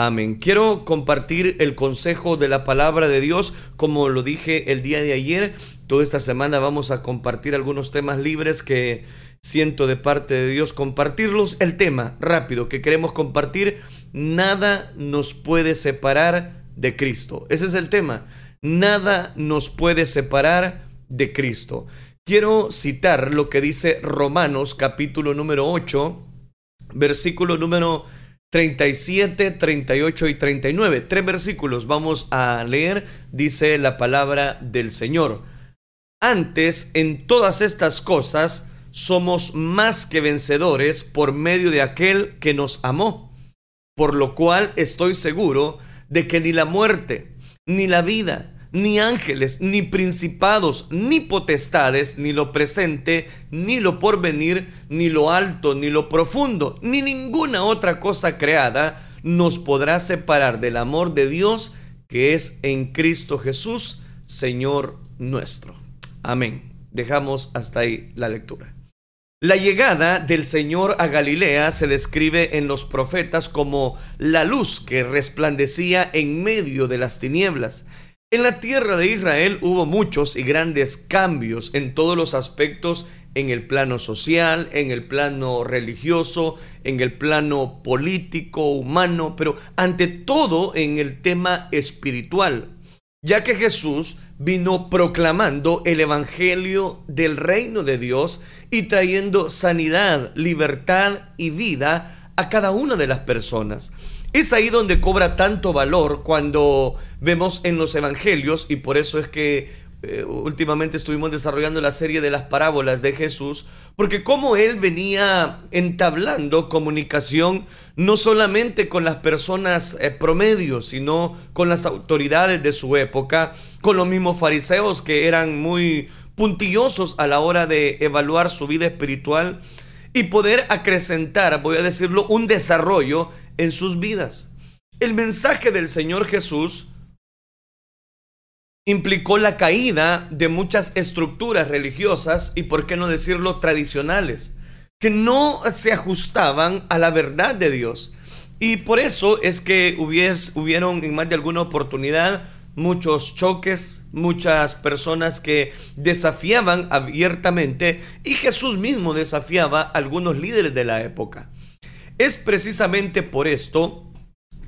Amén. Quiero compartir el consejo de la palabra de Dios, como lo dije el día de ayer. Toda esta semana vamos a compartir algunos temas libres que siento de parte de Dios compartirlos. El tema rápido que queremos compartir, nada nos puede separar de Cristo. Ese es el tema. Nada nos puede separar de Cristo. Quiero citar lo que dice Romanos capítulo número 8, versículo número 37, 38 y 39. Tres versículos vamos a leer, dice la palabra del Señor. Antes, en todas estas cosas, somos más que vencedores por medio de aquel que nos amó. Por lo cual estoy seguro de que ni la muerte, ni la vida, ni ángeles, ni principados, ni potestades, ni lo presente, ni lo porvenir, ni lo alto, ni lo profundo, ni ninguna otra cosa creada nos podrá separar del amor de Dios que es en Cristo Jesús, Señor nuestro. Amén. Dejamos hasta ahí la lectura. La llegada del Señor a Galilea se describe en los profetas como la luz que resplandecía en medio de las tinieblas en la tierra de Israel hubo muchos y grandes cambios en todos los aspectos, en el plano social, en el plano religioso, en el plano político, humano, pero ante todo en el tema espiritual, ya que Jesús vino proclamando el Evangelio del reino de Dios y trayendo sanidad, libertad y vida a cada una de las personas. Es ahí donde cobra tanto valor cuando vemos en los evangelios, y por eso es que eh, últimamente estuvimos desarrollando la serie de las parábolas de Jesús, porque como él venía entablando comunicación no solamente con las personas eh, promedio, sino con las autoridades de su época, con los mismos fariseos que eran muy puntillosos a la hora de evaluar su vida espiritual y poder acrecentar, voy a decirlo, un desarrollo en sus vidas. El mensaje del Señor Jesús implicó la caída de muchas estructuras religiosas y, por qué no decirlo, tradicionales, que no se ajustaban a la verdad de Dios. Y por eso es que hubieron en más de alguna oportunidad muchos choques, muchas personas que desafiaban abiertamente y Jesús mismo desafiaba a algunos líderes de la época. Es precisamente por esto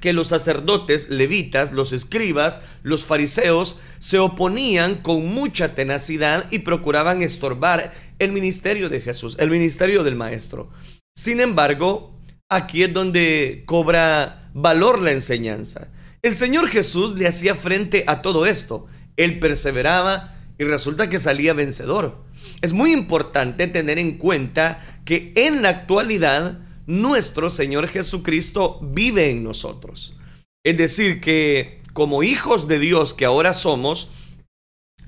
que los sacerdotes levitas, los escribas, los fariseos se oponían con mucha tenacidad y procuraban estorbar el ministerio de Jesús, el ministerio del Maestro. Sin embargo, aquí es donde cobra valor la enseñanza. El Señor Jesús le hacía frente a todo esto. Él perseveraba y resulta que salía vencedor. Es muy importante tener en cuenta que en la actualidad nuestro Señor Jesucristo vive en nosotros. Es decir, que como hijos de Dios que ahora somos,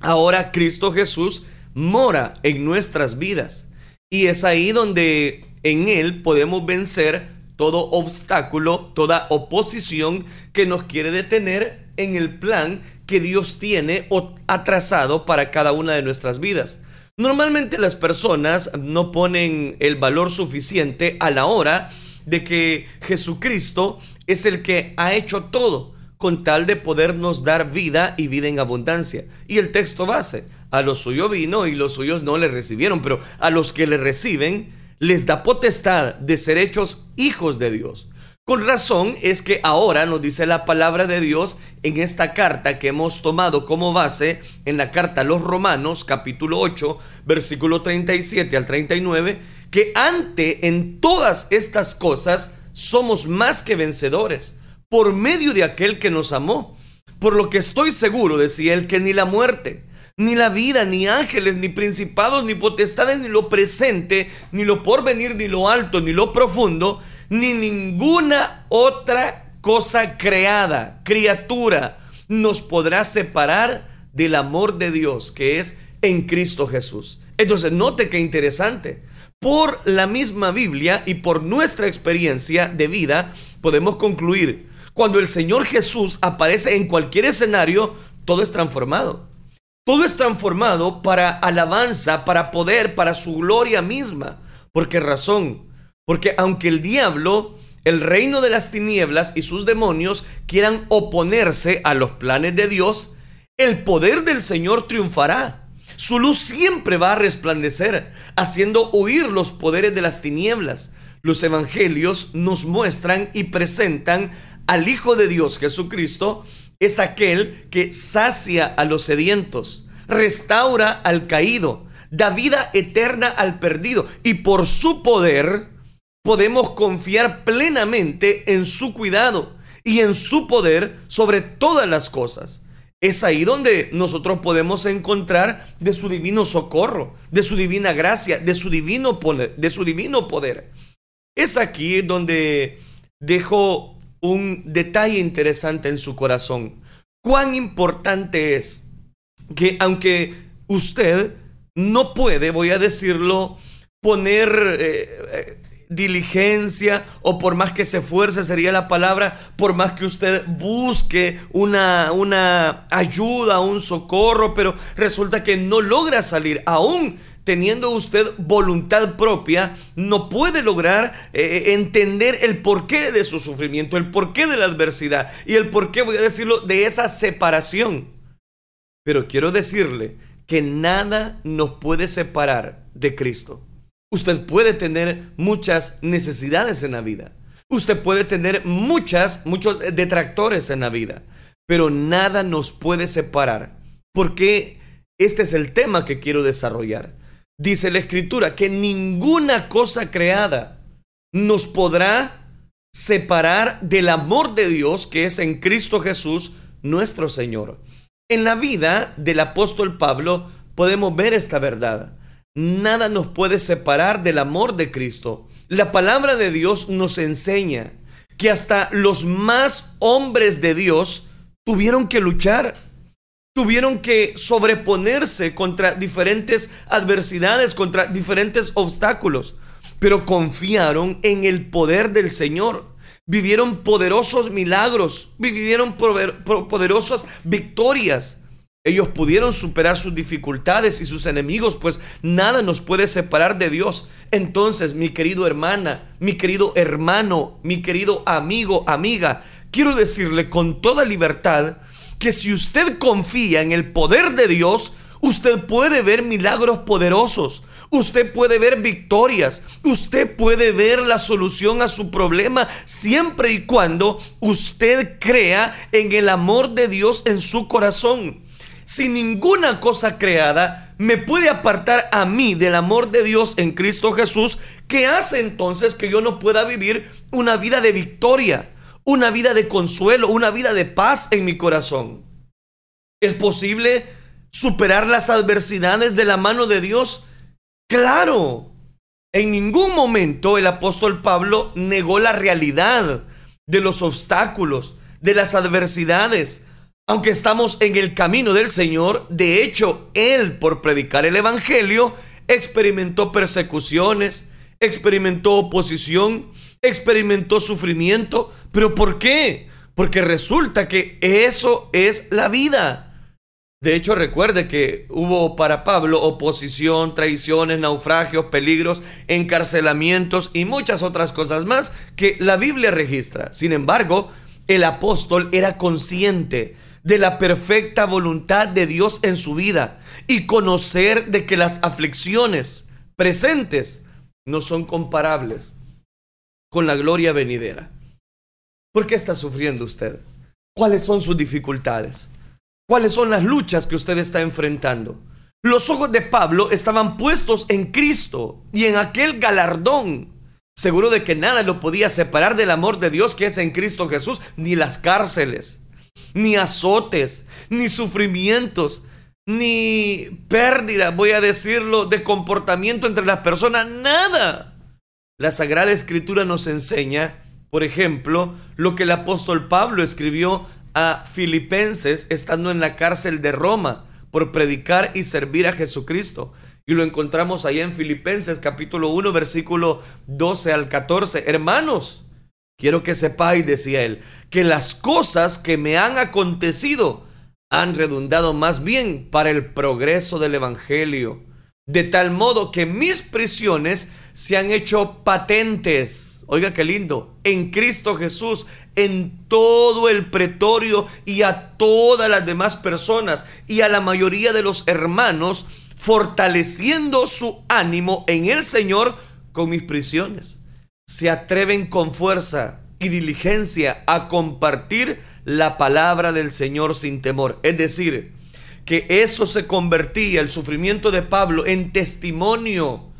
ahora Cristo Jesús mora en nuestras vidas. Y es ahí donde en Él podemos vencer todo obstáculo, toda oposición que nos quiere detener en el plan que Dios tiene o ha trazado para cada una de nuestras vidas. Normalmente las personas no ponen el valor suficiente a la hora de que Jesucristo es el que ha hecho todo con tal de podernos dar vida y vida en abundancia. Y el texto base, a los suyos vino y los suyos no le recibieron, pero a los que le reciben les da potestad de ser hechos hijos de Dios. Con razón es que ahora nos dice la palabra de Dios en esta carta que hemos tomado como base en la carta a los Romanos capítulo 8 versículo 37 al 39 que ante en todas estas cosas somos más que vencedores por medio de aquel que nos amó. Por lo que estoy seguro, decía él, que ni la muerte, ni la vida, ni ángeles, ni principados, ni potestades, ni lo presente, ni lo porvenir, ni lo alto, ni lo profundo, ni ninguna otra cosa creada, criatura, nos podrá separar del amor de Dios que es en Cristo Jesús. Entonces, note qué interesante. Por la misma Biblia y por nuestra experiencia de vida, podemos concluir, cuando el Señor Jesús aparece en cualquier escenario, todo es transformado. Todo es transformado para alabanza, para poder, para su gloria misma. ¿Por qué razón? Porque aunque el diablo el reino de las tinieblas y sus demonios quieran oponerse a los planes de Dios, el poder del Señor triunfará. Su luz siempre va a resplandecer, haciendo huir los poderes de las tinieblas. Los evangelios nos muestran y presentan al Hijo de Dios Jesucristo, es aquel que sacia a los sedientos, restaura al caído, da vida eterna al perdido y por su poder podemos confiar plenamente en su cuidado y en su poder sobre todas las cosas. Es ahí donde nosotros podemos encontrar de su divino socorro, de su divina gracia, de su divino poder, de su divino poder. Es aquí donde dejo un detalle interesante en su corazón. Cuán importante es que aunque usted no puede, voy a decirlo, poner eh, eh, diligencia o por más que se esfuerce sería la palabra, por más que usted busque una, una ayuda, un socorro, pero resulta que no logra salir aún teniendo usted voluntad propia, no puede lograr eh, entender el porqué de su sufrimiento, el porqué de la adversidad y el porqué, voy a decirlo, de esa separación. Pero quiero decirle que nada nos puede separar de Cristo. Usted puede tener muchas necesidades en la vida. Usted puede tener muchas, muchos detractores en la vida. Pero nada nos puede separar. Porque este es el tema que quiero desarrollar. Dice la escritura que ninguna cosa creada nos podrá separar del amor de Dios que es en Cristo Jesús, nuestro Señor. En la vida del apóstol Pablo podemos ver esta verdad. Nada nos puede separar del amor de Cristo. La palabra de Dios nos enseña que hasta los más hombres de Dios tuvieron que luchar, tuvieron que sobreponerse contra diferentes adversidades, contra diferentes obstáculos, pero confiaron en el poder del Señor. Vivieron poderosos milagros, vivieron poderosas victorias. Ellos pudieron superar sus dificultades y sus enemigos, pues nada nos puede separar de Dios. Entonces, mi querido hermana, mi querido hermano, mi querido amigo, amiga, quiero decirle con toda libertad que si usted confía en el poder de Dios, usted puede ver milagros poderosos, usted puede ver victorias, usted puede ver la solución a su problema siempre y cuando usted crea en el amor de Dios en su corazón. Si ninguna cosa creada me puede apartar a mí del amor de Dios en Cristo Jesús, ¿qué hace entonces que yo no pueda vivir una vida de victoria, una vida de consuelo, una vida de paz en mi corazón? ¿Es posible superar las adversidades de la mano de Dios? Claro. En ningún momento el apóstol Pablo negó la realidad de los obstáculos, de las adversidades, aunque estamos en el camino del Señor, de hecho, Él por predicar el Evangelio experimentó persecuciones, experimentó oposición, experimentó sufrimiento. ¿Pero por qué? Porque resulta que eso es la vida. De hecho, recuerde que hubo para Pablo oposición, traiciones, naufragios, peligros, encarcelamientos y muchas otras cosas más que la Biblia registra. Sin embargo, el apóstol era consciente de la perfecta voluntad de Dios en su vida y conocer de que las aflicciones presentes no son comparables con la gloria venidera. ¿Por qué está sufriendo usted? ¿Cuáles son sus dificultades? ¿Cuáles son las luchas que usted está enfrentando? Los ojos de Pablo estaban puestos en Cristo y en aquel galardón, seguro de que nada lo podía separar del amor de Dios que es en Cristo Jesús, ni las cárceles, ni azotes, ni sufrimientos, ni pérdida, voy a decirlo, de comportamiento entre las personas, nada. La Sagrada Escritura nos enseña, por ejemplo, lo que el apóstol Pablo escribió a Filipenses estando en la cárcel de Roma por predicar y servir a Jesucristo. Y lo encontramos allá en Filipenses capítulo 1 versículo 12 al 14. Hermanos, Quiero que sepáis, decía él, que las cosas que me han acontecido han redundado más bien para el progreso del Evangelio, de tal modo que mis prisiones se han hecho patentes, oiga qué lindo, en Cristo Jesús, en todo el pretorio y a todas las demás personas y a la mayoría de los hermanos, fortaleciendo su ánimo en el Señor con mis prisiones. Se atreven con fuerza y diligencia a compartir la palabra del Señor sin temor. Es decir, que eso se convertía, el sufrimiento de Pablo, en testimonio,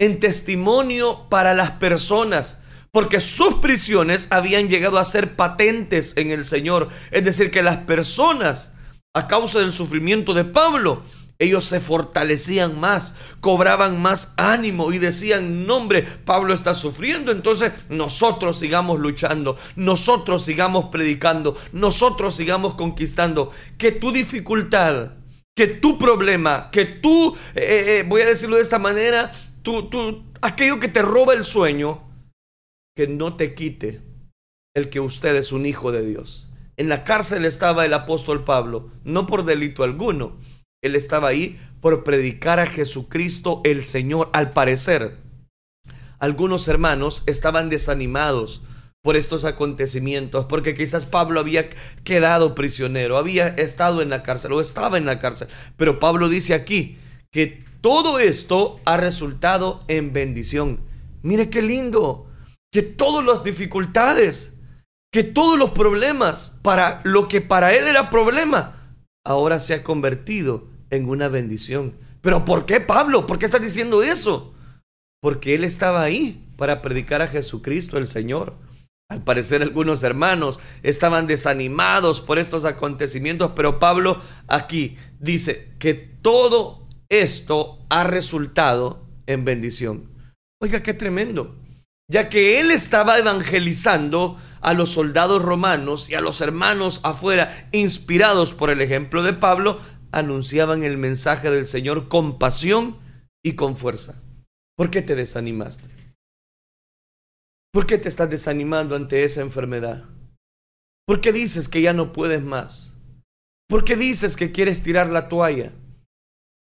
en testimonio para las personas, porque sus prisiones habían llegado a ser patentes en el Señor. Es decir, que las personas, a causa del sufrimiento de Pablo, ellos se fortalecían más, cobraban más ánimo y decían, no Pablo está sufriendo, entonces nosotros sigamos luchando, nosotros sigamos predicando, nosotros sigamos conquistando. Que tu dificultad, que tu problema, que tú, eh, eh, eh, voy a decirlo de esta manera, tú, tú, aquello que te roba el sueño, que no te quite el que usted es un hijo de Dios. En la cárcel estaba el apóstol Pablo, no por delito alguno él estaba ahí por predicar a Jesucristo el Señor. Al parecer, algunos hermanos estaban desanimados por estos acontecimientos, porque quizás Pablo había quedado prisionero, había estado en la cárcel o estaba en la cárcel. Pero Pablo dice aquí que todo esto ha resultado en bendición. Mire qué lindo, que todas las dificultades, que todos los problemas, para lo que para él era problema, ahora se ha convertido en una bendición. Pero ¿por qué Pablo? ¿Por qué está diciendo eso? Porque él estaba ahí para predicar a Jesucristo el Señor. Al parecer algunos hermanos estaban desanimados por estos acontecimientos, pero Pablo aquí dice que todo esto ha resultado en bendición. Oiga, qué tremendo. Ya que él estaba evangelizando a los soldados romanos y a los hermanos afuera, inspirados por el ejemplo de Pablo, anunciaban el mensaje del Señor con pasión y con fuerza. ¿Por qué te desanimaste? ¿Por qué te estás desanimando ante esa enfermedad? ¿Por qué dices que ya no puedes más? ¿Por qué dices que quieres tirar la toalla?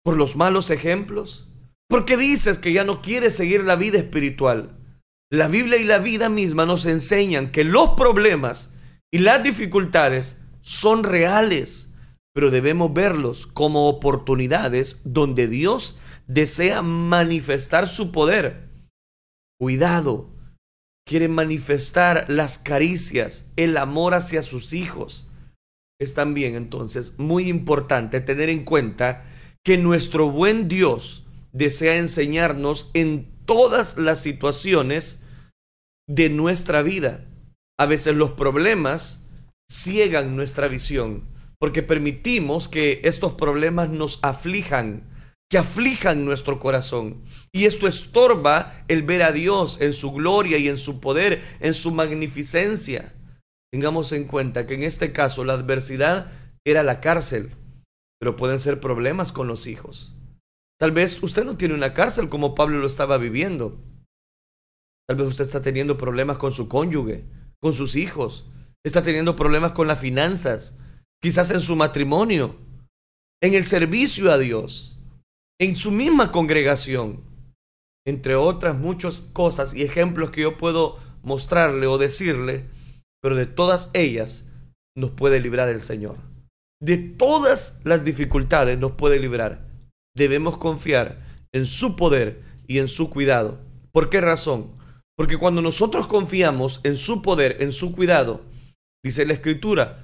¿Por los malos ejemplos? ¿Por qué dices que ya no quieres seguir la vida espiritual? La Biblia y la vida misma nos enseñan que los problemas y las dificultades son reales pero debemos verlos como oportunidades donde Dios desea manifestar su poder. Cuidado, quiere manifestar las caricias, el amor hacia sus hijos. Es también entonces muy importante tener en cuenta que nuestro buen Dios desea enseñarnos en todas las situaciones de nuestra vida. A veces los problemas ciegan nuestra visión porque permitimos que estos problemas nos aflijan, que aflijan nuestro corazón. Y esto estorba el ver a Dios en su gloria y en su poder, en su magnificencia. Tengamos en cuenta que en este caso la adversidad era la cárcel, pero pueden ser problemas con los hijos. Tal vez usted no tiene una cárcel como Pablo lo estaba viviendo. Tal vez usted está teniendo problemas con su cónyuge, con sus hijos, está teniendo problemas con las finanzas, quizás en su matrimonio, en el servicio a Dios, en su misma congregación, entre otras muchas cosas y ejemplos que yo puedo mostrarle o decirle, pero de todas ellas nos puede librar el Señor. De todas las dificultades nos puede librar. Debemos confiar en su poder y en su cuidado. ¿Por qué razón? Porque cuando nosotros confiamos en su poder, en su cuidado, dice la Escritura,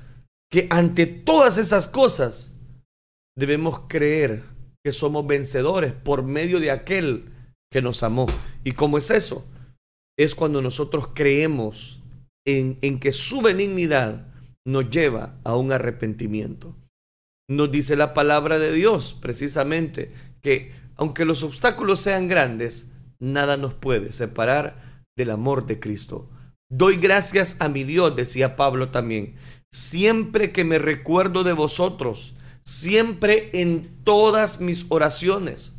que ante todas esas cosas debemos creer que somos vencedores por medio de aquel que nos amó. ¿Y cómo es eso? Es cuando nosotros creemos en, en que su benignidad nos lleva a un arrepentimiento. Nos dice la palabra de Dios precisamente que aunque los obstáculos sean grandes, nada nos puede separar del amor de Cristo. Doy gracias a mi Dios, decía Pablo también, siempre que me recuerdo de vosotros, siempre en todas mis oraciones,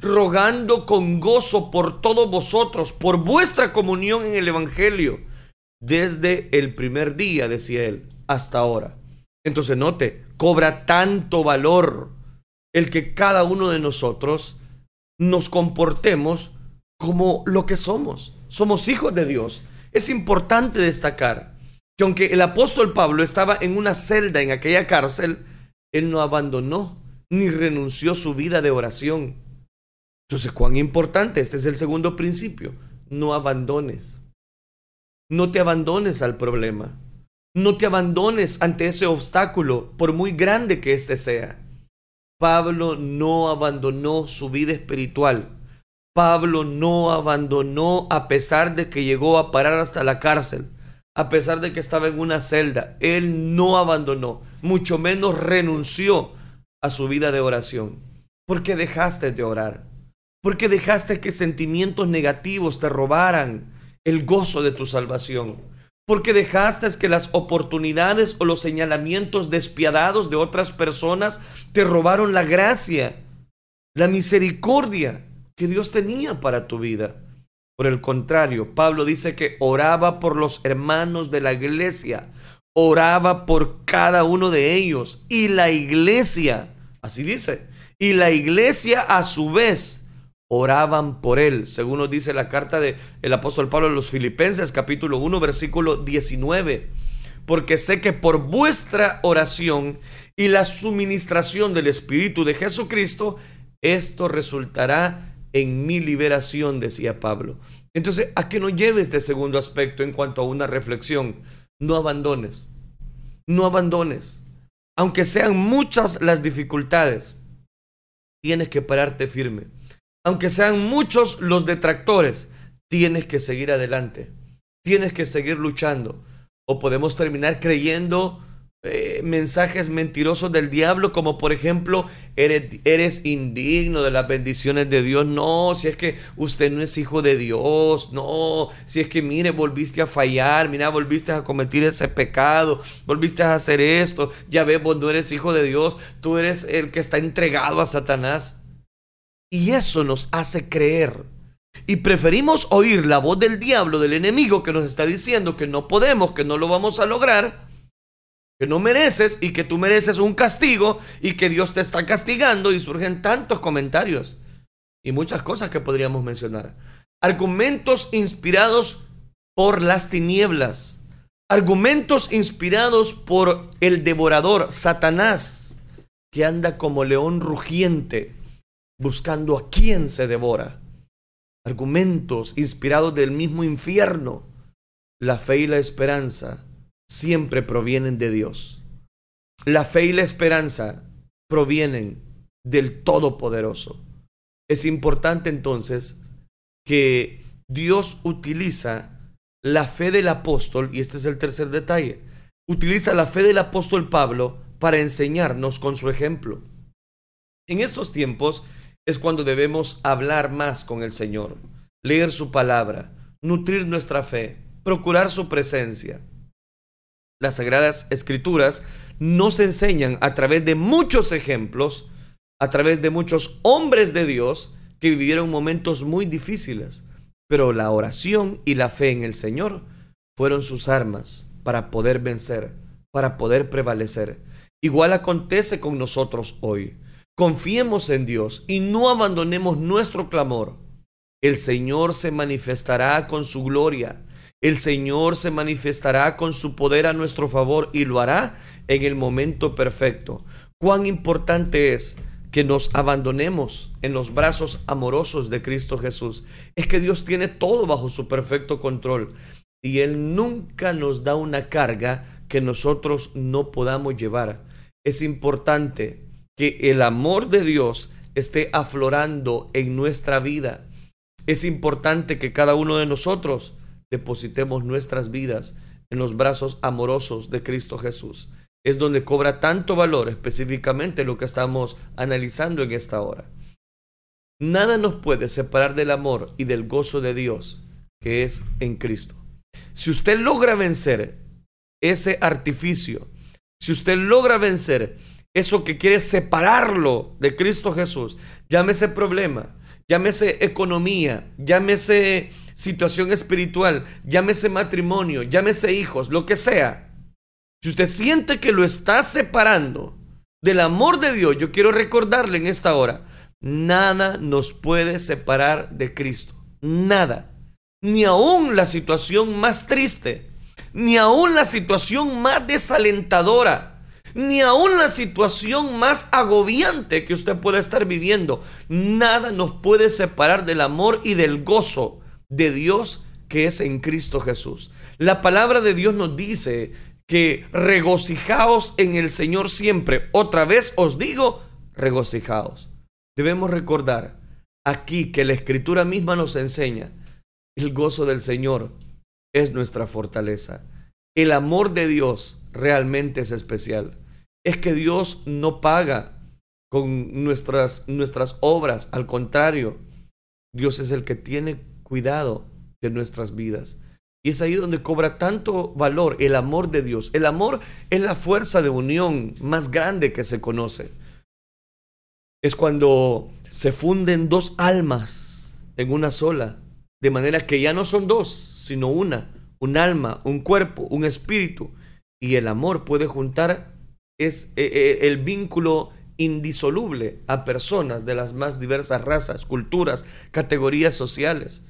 rogando con gozo por todos vosotros, por vuestra comunión en el Evangelio, desde el primer día, decía él, hasta ahora. Entonces note, cobra tanto valor el que cada uno de nosotros nos comportemos como lo que somos. Somos hijos de Dios. Es importante destacar que aunque el apóstol Pablo estaba en una celda en aquella cárcel, él no abandonó ni renunció su vida de oración. Entonces, cuán importante, este es el segundo principio, no abandones. No te abandones al problema. No te abandones ante ese obstáculo, por muy grande que éste sea. Pablo no abandonó su vida espiritual. Pablo no abandonó a pesar de que llegó a parar hasta la cárcel, a pesar de que estaba en una celda. Él no abandonó, mucho menos renunció a su vida de oración. ¿Por qué dejaste de orar? ¿Por qué dejaste que sentimientos negativos te robaran el gozo de tu salvación? porque dejaste que las oportunidades o los señalamientos despiadados de otras personas te robaron la gracia, la misericordia que Dios tenía para tu vida. Por el contrario, Pablo dice que oraba por los hermanos de la iglesia, oraba por cada uno de ellos y la iglesia, así dice, y la iglesia a su vez oraban por él, según nos dice la carta del el apóstol Pablo a los Filipenses, capítulo 1, versículo 19. Porque sé que por vuestra oración y la suministración del Espíritu de Jesucristo, esto resultará en mi liberación, decía Pablo. Entonces, ¿a qué nos lleve este segundo aspecto en cuanto a una reflexión? No abandones, no abandones. Aunque sean muchas las dificultades, tienes que pararte firme aunque sean muchos los detractores, tienes que seguir adelante, tienes que seguir luchando. O podemos terminar creyendo eh, mensajes mentirosos del diablo, como por ejemplo, eres, indigno de las bendiciones de Dios. No, si es que usted no es hijo de Dios. No, si es que mire, volviste a fallar, mira, volviste a cometer ese pecado, volviste a hacer esto. Ya ves, vos no eres hijo de Dios, tú eres el que está entregado a Satanás. Y eso nos hace creer. Y preferimos oír la voz del diablo, del enemigo que nos está diciendo que no podemos, que no lo vamos a lograr, que no mereces y que tú mereces un castigo y que Dios te está castigando y surgen tantos comentarios y muchas cosas que podríamos mencionar. Argumentos inspirados por las tinieblas. Argumentos inspirados por el devorador, Satanás, que anda como león rugiente buscando a quién se devora. Argumentos inspirados del mismo infierno. La fe y la esperanza siempre provienen de Dios. La fe y la esperanza provienen del Todopoderoso. Es importante entonces que Dios utiliza la fe del apóstol, y este es el tercer detalle, utiliza la fe del apóstol Pablo para enseñarnos con su ejemplo. En estos tiempos es cuando debemos hablar más con el Señor, leer su palabra, nutrir nuestra fe, procurar su presencia. Las sagradas escrituras nos enseñan a través de muchos ejemplos, a través de muchos hombres de Dios que vivieron momentos muy difíciles, pero la oración y la fe en el Señor fueron sus armas para poder vencer, para poder prevalecer. Igual acontece con nosotros hoy. Confiemos en Dios y no abandonemos nuestro clamor. El Señor se manifestará con su gloria. El Señor se manifestará con su poder a nuestro favor y lo hará en el momento perfecto. Cuán importante es que nos abandonemos en los brazos amorosos de Cristo Jesús. Es que Dios tiene todo bajo su perfecto control y Él nunca nos da una carga que nosotros no podamos llevar. Es importante que el amor de Dios esté aflorando en nuestra vida. Es importante que cada uno de nosotros depositemos nuestras vidas en los brazos amorosos de Cristo Jesús. Es donde cobra tanto valor específicamente lo que estamos analizando en esta hora. Nada nos puede separar del amor y del gozo de Dios que es en Cristo. Si usted logra vencer ese artificio, si usted logra vencer eso que quiere separarlo de Cristo Jesús, llámese problema, llámese economía, llámese situación espiritual, llámese matrimonio, llámese hijos, lo que sea. Si usted siente que lo está separando del amor de Dios, yo quiero recordarle en esta hora, nada nos puede separar de Cristo. Nada. Ni aún la situación más triste, ni aún la situación más desalentadora, ni aún la situación más agobiante que usted pueda estar viviendo. Nada nos puede separar del amor y del gozo de Dios que es en Cristo Jesús. La palabra de Dios nos dice que regocijaos en el Señor siempre. Otra vez os digo, regocijaos. Debemos recordar aquí que la escritura misma nos enseña, el gozo del Señor es nuestra fortaleza. El amor de Dios realmente es especial. Es que Dios no paga con nuestras, nuestras obras, al contrario, Dios es el que tiene cuidado de nuestras vidas. Y es ahí donde cobra tanto valor el amor de Dios. El amor es la fuerza de unión más grande que se conoce. Es cuando se funden dos almas en una sola, de manera que ya no son dos, sino una, un alma, un cuerpo, un espíritu. Y el amor puede juntar, es eh, eh, el vínculo indisoluble a personas de las más diversas razas, culturas, categorías sociales.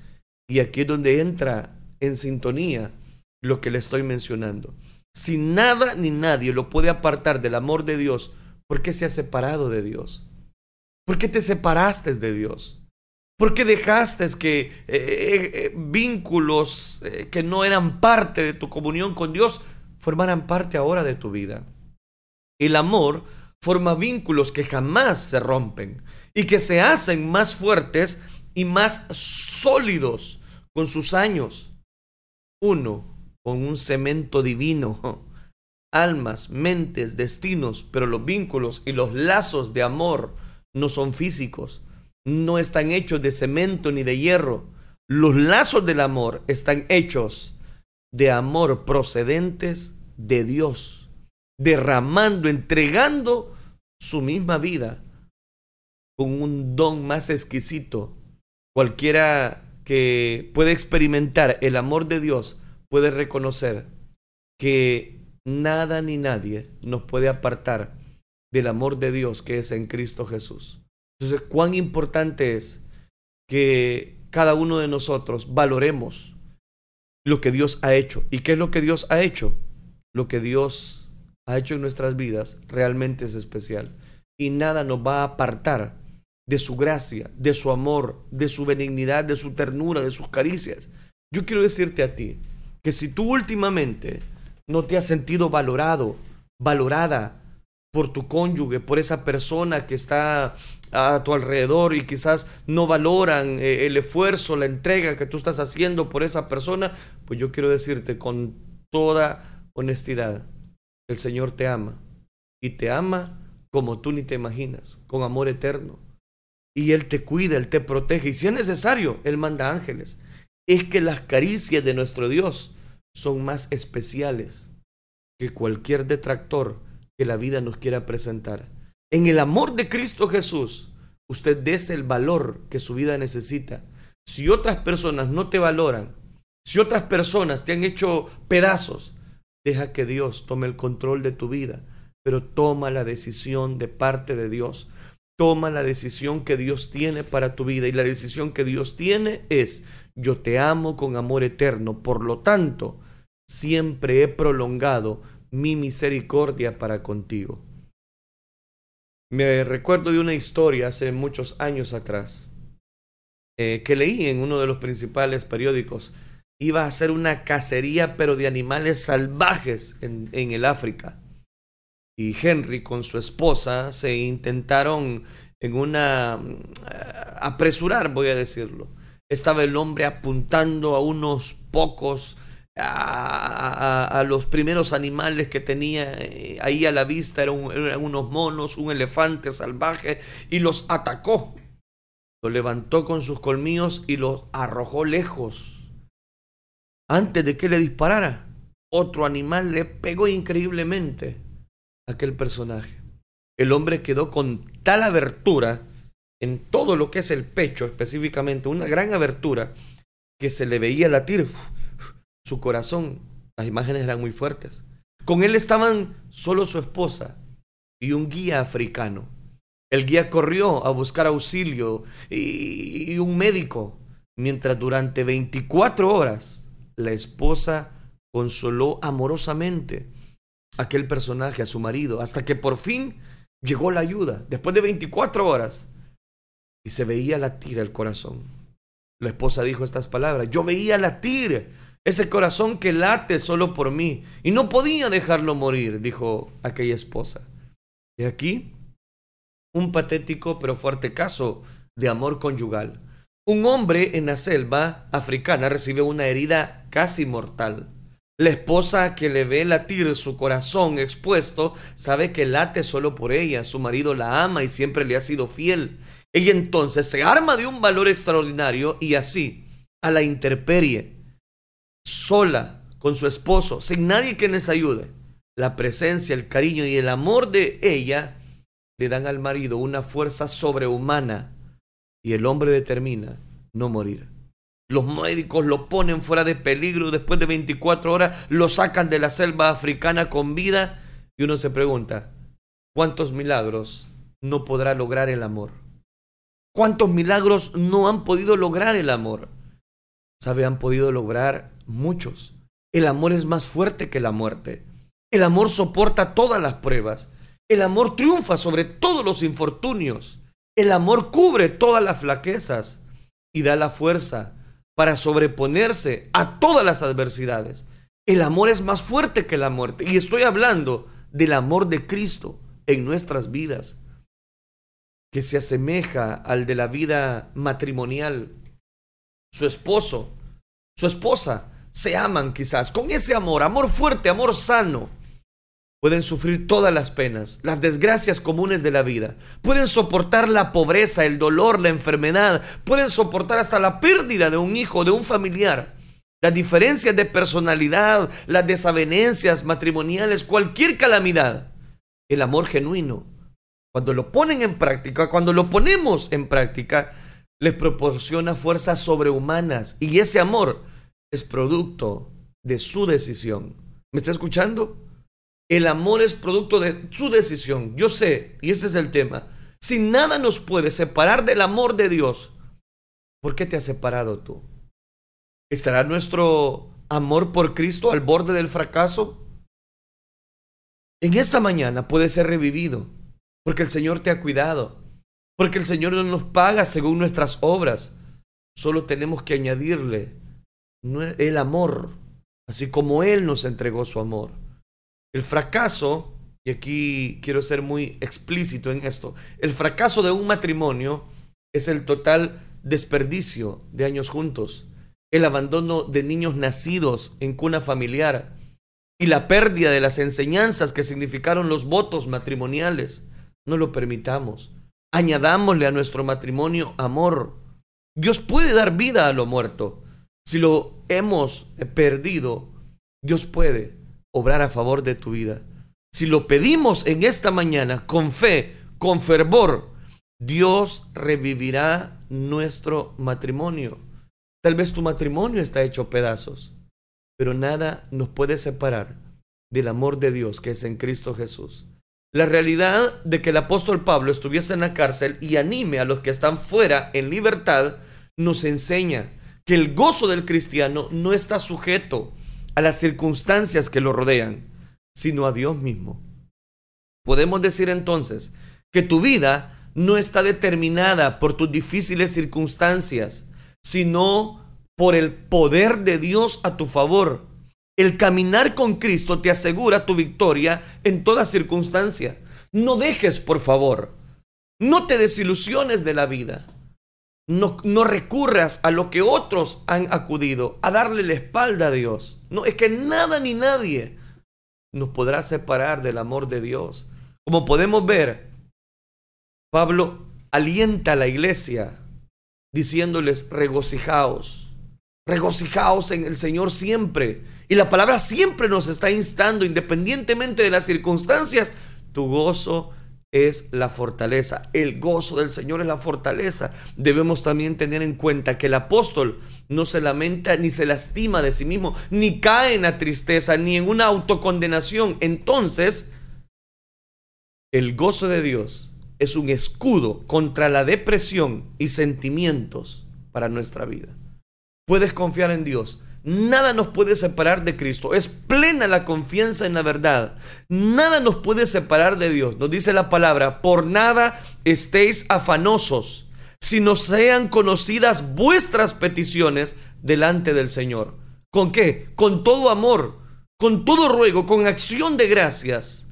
Y aquí es donde entra en sintonía lo que le estoy mencionando. Si nada ni nadie lo puede apartar del amor de Dios, ¿por qué se ha separado de Dios? ¿Por qué te separaste de Dios? ¿Por qué dejaste que eh, vínculos que no eran parte de tu comunión con Dios formaran parte ahora de tu vida? El amor forma vínculos que jamás se rompen y que se hacen más fuertes y más sólidos con sus años. Uno, con un cemento divino. Almas, mentes, destinos, pero los vínculos y los lazos de amor no son físicos, no están hechos de cemento ni de hierro. Los lazos del amor están hechos de amor procedentes de Dios, derramando, entregando su misma vida con un don más exquisito. Cualquiera que puede experimentar el amor de Dios puede reconocer que nada ni nadie nos puede apartar del amor de Dios que es en Cristo Jesús. Entonces, cuán importante es que cada uno de nosotros valoremos lo que Dios ha hecho. ¿Y qué es lo que Dios ha hecho? Lo que Dios ha hecho en nuestras vidas realmente es especial. Y nada nos va a apartar de su gracia, de su amor, de su benignidad, de su ternura, de sus caricias. Yo quiero decirte a ti que si tú últimamente no te has sentido valorado, valorada por tu cónyuge, por esa persona que está a tu alrededor y quizás no valoran eh, el esfuerzo, la entrega que tú estás haciendo por esa persona, pues yo quiero decirte con toda honestidad, el Señor te ama y te ama como tú ni te imaginas, con amor eterno y Él te cuida, Él te protege. Y si es necesario, Él manda ángeles. Es que las caricias de nuestro Dios son más especiales que cualquier detractor que la vida nos quiera presentar. En el amor de Cristo Jesús, usted des el valor que su vida necesita. Si otras personas no te valoran, si otras personas te han hecho pedazos, deja que Dios tome el control de tu vida, pero toma la decisión de parte de Dios Toma la decisión que Dios tiene para tu vida y la decisión que Dios tiene es, yo te amo con amor eterno, por lo tanto, siempre he prolongado mi misericordia para contigo. Me recuerdo de una historia hace muchos años atrás eh, que leí en uno de los principales periódicos. Iba a ser una cacería pero de animales salvajes en, en el África y Henry con su esposa se intentaron en una eh, apresurar, voy a decirlo. Estaba el hombre apuntando a unos pocos, a, los primeros animales que tenía eh, ahí a la vista, eran, eran unos monos, un elefante salvaje, y los atacó. Lo levantó con sus colmillos y los arrojó lejos. Antes de que le disparara, otro animal le pegó increíblemente aquel personaje. El hombre quedó con tal abertura en todo lo que es el pecho específicamente, una gran abertura, que se le veía latir su corazón. Las imágenes eran muy fuertes. Con él estaban solo su esposa y un guía africano. El guía corrió a buscar auxilio y, y un médico, mientras durante 24 horas la esposa consoló amorosamente a aquel personaje, a su marido, hasta que por fin llegó la ayuda, después de 24 horas, y se veía latir el corazón. La esposa dijo estas palabras, yo veía latir ese corazón que late solo por mí, y no podía dejarlo morir, dijo aquella esposa. Y aquí, un patético pero fuerte caso de amor conyugal. Un hombre en la selva africana recibe una herida casi mortal. La esposa que le ve latir su corazón expuesto sabe que late solo por ella. Su marido la ama y siempre le ha sido fiel. Ella entonces se arma de un valor extraordinario y así, a la interperie, sola, con su esposo, sin nadie que les ayude, la presencia, el cariño y el amor de ella le dan al marido una fuerza sobrehumana y el hombre determina no morir. Los médicos lo ponen fuera de peligro después de 24 horas, lo sacan de la selva africana con vida y uno se pregunta, ¿cuántos milagros no podrá lograr el amor? ¿Cuántos milagros no han podido lograr el amor? ¿Sabe? Han podido lograr muchos. El amor es más fuerte que la muerte. El amor soporta todas las pruebas. El amor triunfa sobre todos los infortunios. El amor cubre todas las flaquezas y da la fuerza para sobreponerse a todas las adversidades. El amor es más fuerte que la muerte. Y estoy hablando del amor de Cristo en nuestras vidas, que se asemeja al de la vida matrimonial. Su esposo, su esposa, se aman quizás con ese amor, amor fuerte, amor sano Pueden sufrir todas las penas, las desgracias comunes de la vida. Pueden soportar la pobreza, el dolor, la enfermedad. Pueden soportar hasta la pérdida de un hijo, de un familiar. Las diferencias de personalidad, las desavenencias matrimoniales, cualquier calamidad. El amor genuino, cuando lo ponen en práctica, cuando lo ponemos en práctica, les proporciona fuerzas sobrehumanas. Y ese amor es producto de su decisión. ¿Me está escuchando? El amor es producto de su decisión. Yo sé, y ese es el tema. Si nada nos puede separar del amor de Dios, ¿por qué te has separado tú? ¿Estará nuestro amor por Cristo al borde del fracaso? En esta mañana puede ser revivido, porque el Señor te ha cuidado, porque el Señor no nos paga según nuestras obras. Solo tenemos que añadirle el amor, así como Él nos entregó su amor. El fracaso, y aquí quiero ser muy explícito en esto, el fracaso de un matrimonio es el total desperdicio de años juntos, el abandono de niños nacidos en cuna familiar y la pérdida de las enseñanzas que significaron los votos matrimoniales. No lo permitamos. Añadámosle a nuestro matrimonio amor. Dios puede dar vida a lo muerto. Si lo hemos perdido, Dios puede obrar a favor de tu vida. Si lo pedimos en esta mañana con fe, con fervor, Dios revivirá nuestro matrimonio. Tal vez tu matrimonio está hecho pedazos, pero nada nos puede separar del amor de Dios que es en Cristo Jesús. La realidad de que el apóstol Pablo estuviese en la cárcel y anime a los que están fuera en libertad nos enseña que el gozo del cristiano no está sujeto a las circunstancias que lo rodean, sino a Dios mismo. Podemos decir entonces que tu vida no está determinada por tus difíciles circunstancias, sino por el poder de Dios a tu favor. El caminar con Cristo te asegura tu victoria en toda circunstancia. No dejes, por favor, no te desilusiones de la vida. No, no, recurras a lo que otros han acudido, a darle la espalda a Dios. No, es que nada ni nadie nos podrá separar del amor de Dios. Como podemos ver, Pablo alienta a la iglesia diciéndoles regocijaos, regocijaos en el Señor siempre. Y la palabra siempre nos está instando, independientemente de las circunstancias, tu gozo es la fortaleza. El gozo del Señor es la fortaleza. Debemos también tener en cuenta que el apóstol no se lamenta ni se lastima de sí mismo, ni cae en la tristeza, ni en una autocondenación. Entonces, el gozo de Dios es un escudo contra la depresión y sentimientos para nuestra vida. Puedes confiar en Dios. Nada nos puede separar de Cristo. Es plena la confianza en la verdad. Nada nos puede separar de Dios. Nos dice la palabra, por nada estéis afanosos, sino sean conocidas vuestras peticiones delante del Señor. ¿Con qué? Con todo amor, con todo ruego, con acción de gracias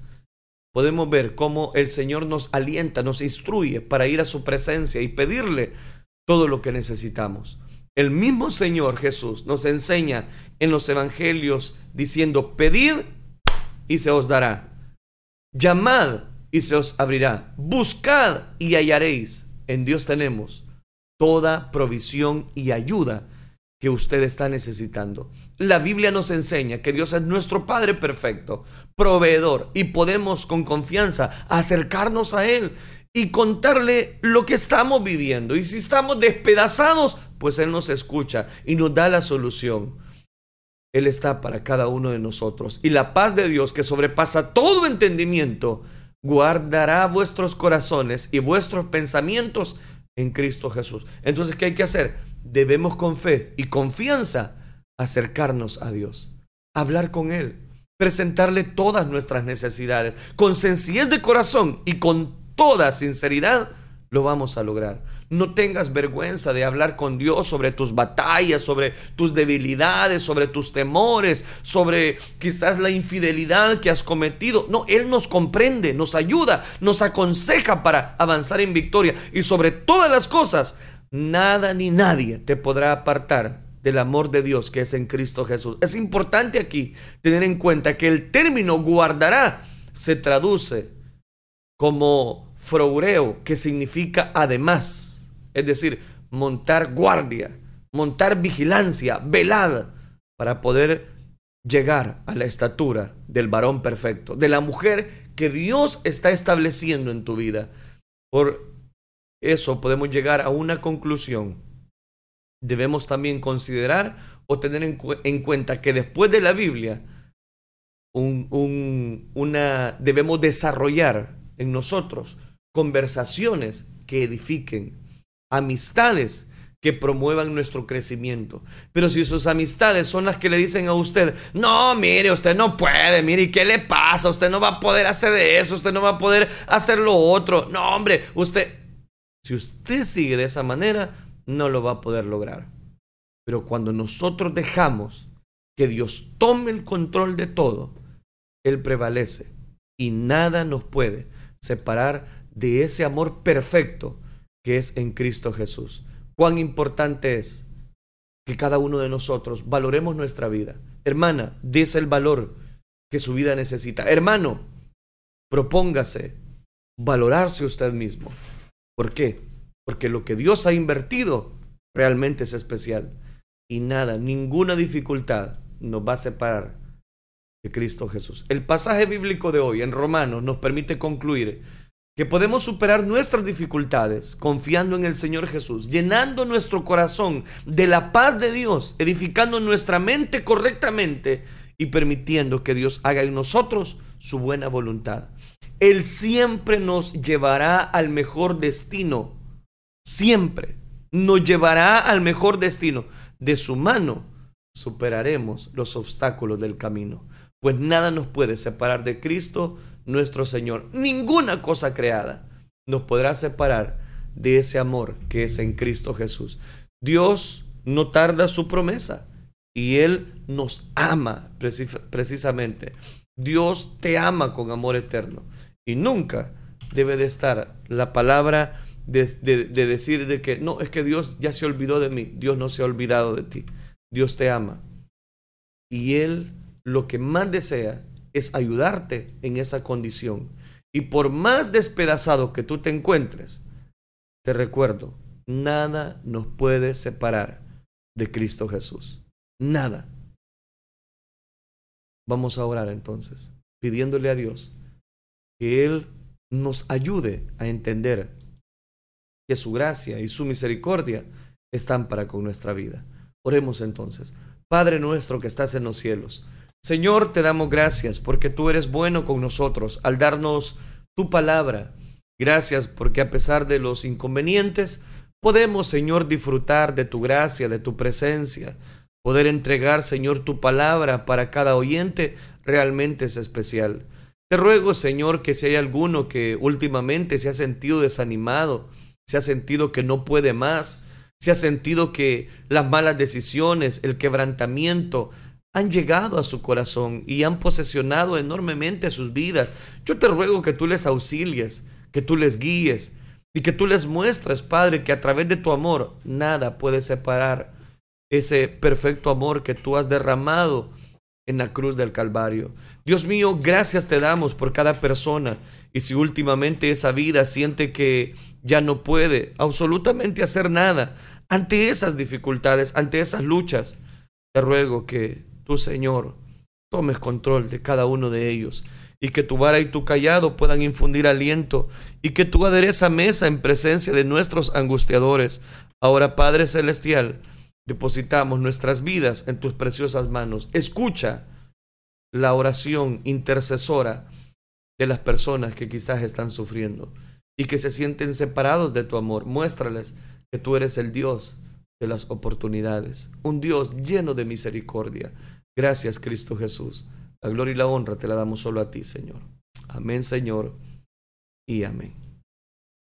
podemos ver cómo el Señor nos alienta, nos instruye para ir a su presencia y pedirle todo lo que necesitamos. El mismo Señor Jesús nos enseña en los evangelios diciendo, pedid y se os dará. Llamad y se os abrirá. Buscad y hallaréis. En Dios tenemos toda provisión y ayuda que usted está necesitando. La Biblia nos enseña que Dios es nuestro Padre perfecto, proveedor, y podemos con confianza acercarnos a Él y contarle lo que estamos viviendo. Y si estamos despedazados, pues Él nos escucha y nos da la solución. Él está para cada uno de nosotros. Y la paz de Dios que sobrepasa todo entendimiento, guardará vuestros corazones y vuestros pensamientos en Cristo Jesús. Entonces, ¿qué hay que hacer? debemos con fe y confianza acercarnos a Dios, hablar con Él, presentarle todas nuestras necesidades. Con sencillez de corazón y con toda sinceridad lo vamos a lograr. No tengas vergüenza de hablar con Dios sobre tus batallas, sobre tus debilidades, sobre tus temores, sobre quizás la infidelidad que has cometido. No, Él nos comprende, nos ayuda, nos aconseja para avanzar en victoria. Y sobre todas las cosas, nada ni nadie te podrá apartar del amor de Dios que es en Cristo Jesús. Es importante aquí tener en cuenta que el término guardará se traduce como froureo, que significa además, es decir, montar guardia, montar vigilancia, velada, para poder llegar a la estatura del varón perfecto, de la mujer que Dios está estableciendo en tu vida. Por eso podemos llegar a una conclusión. Debemos también considerar o tener en, cuenta que después de la Biblia, una, debemos desarrollar en nosotros conversaciones que edifiquen, amistades que promuevan nuestro crecimiento. Pero si sus amistades son las que le dicen a usted, no, mire, usted no puede, mire, ¿y qué le pasa? Usted no va a poder hacer eso, usted no va a poder hacer lo otro. No, hombre, usted, si usted sigue de esa manera, no lo va a poder lograr. Pero cuando nosotros dejamos que Dios tome el control de todo, Él prevalece y nada nos puede separar de ese amor perfecto que es en Cristo Jesús. Cuán importante es que cada uno de nosotros valoremos nuestra vida. Hermana, dése el valor que su vida necesita. Hermano, propóngase valorarse usted mismo. ¿Por qué? Porque lo que Dios ha invertido realmente es especial. Y nada, ninguna dificultad nos va a separar Cristo Jesús. El pasaje bíblico de hoy en Romanos nos permite concluir que podemos superar nuestras dificultades confiando en el Señor Jesús, llenando nuestro corazón de la paz de Dios, edificando nuestra mente correctamente y permitiendo que Dios haga en nosotros su buena voluntad. Él siempre nos llevará al mejor destino. Siempre nos llevará al mejor destino. De su mano superaremos los obstáculos del camino. Pues nada nos puede separar de Cristo nuestro Señor. Ninguna cosa creada nos podrá separar de ese amor que es en Cristo Jesús. Dios no tarda su promesa y Él nos ama precisamente. Dios te ama con amor eterno. Y nunca debe de estar la palabra de, decir de que no, es que Dios ya se olvidó de mí. Dios no se ha olvidado de ti. Dios te ama. Y Él lo que más desea es ayudarte en esa condición. Y por más despedazado que tú te encuentres, te recuerdo, nada nos puede separar de Cristo Jesús. Nada. Vamos a orar entonces, pidiéndole a Dios que Él nos ayude a entender que su gracia y su misericordia están para con nuestra vida. Oremos entonces. Padre nuestro que estás en los cielos, Señor, te damos gracias porque tú eres bueno con nosotros al darnos tu palabra Gracias porque a pesar de los inconvenientes, podemos, Señor, disfrutar de tu gracia, de tu presencia. Poder entregar, Señor, tu palabra para cada oyente realmente es especial. Te ruego, Señor, que si hay alguno que últimamente se ha sentido desanimado, se ha sentido que no puede más, se ha sentido que las malas decisiones, el quebrantamiento han llegado a su corazón y han posesionado enormemente sus vidas. Yo te ruego que tú les auxilies, que tú les guíes y que tú les muestres, Padre, que a través de tu amor nada puede separar ese perfecto amor que tú has derramado en la cruz del Calvario. Dios mío, gracias te damos por cada persona. Y si últimamente esa vida siente que ya no puede absolutamente hacer nada ante esas dificultades, ante esas luchas, te ruego que tú, Señor, tomes control de cada uno de ellos y que tu vara y tu callado puedan infundir aliento y que tú adereza mesa en presencia de nuestros angustiadores. Ahora, Padre Celestial, depositamos nuestras vidas en tus preciosas manos. Escucha la oración intercesora de las personas que quizás están sufriendo y que se sienten separados de tu amor. Muéstrales que tú eres el Dios de las oportunidades, un Dios lleno de misericordia. Gracias Cristo Jesús. La gloria y la honra te la damos solo a ti, Señor. Amén, Señor, y amén.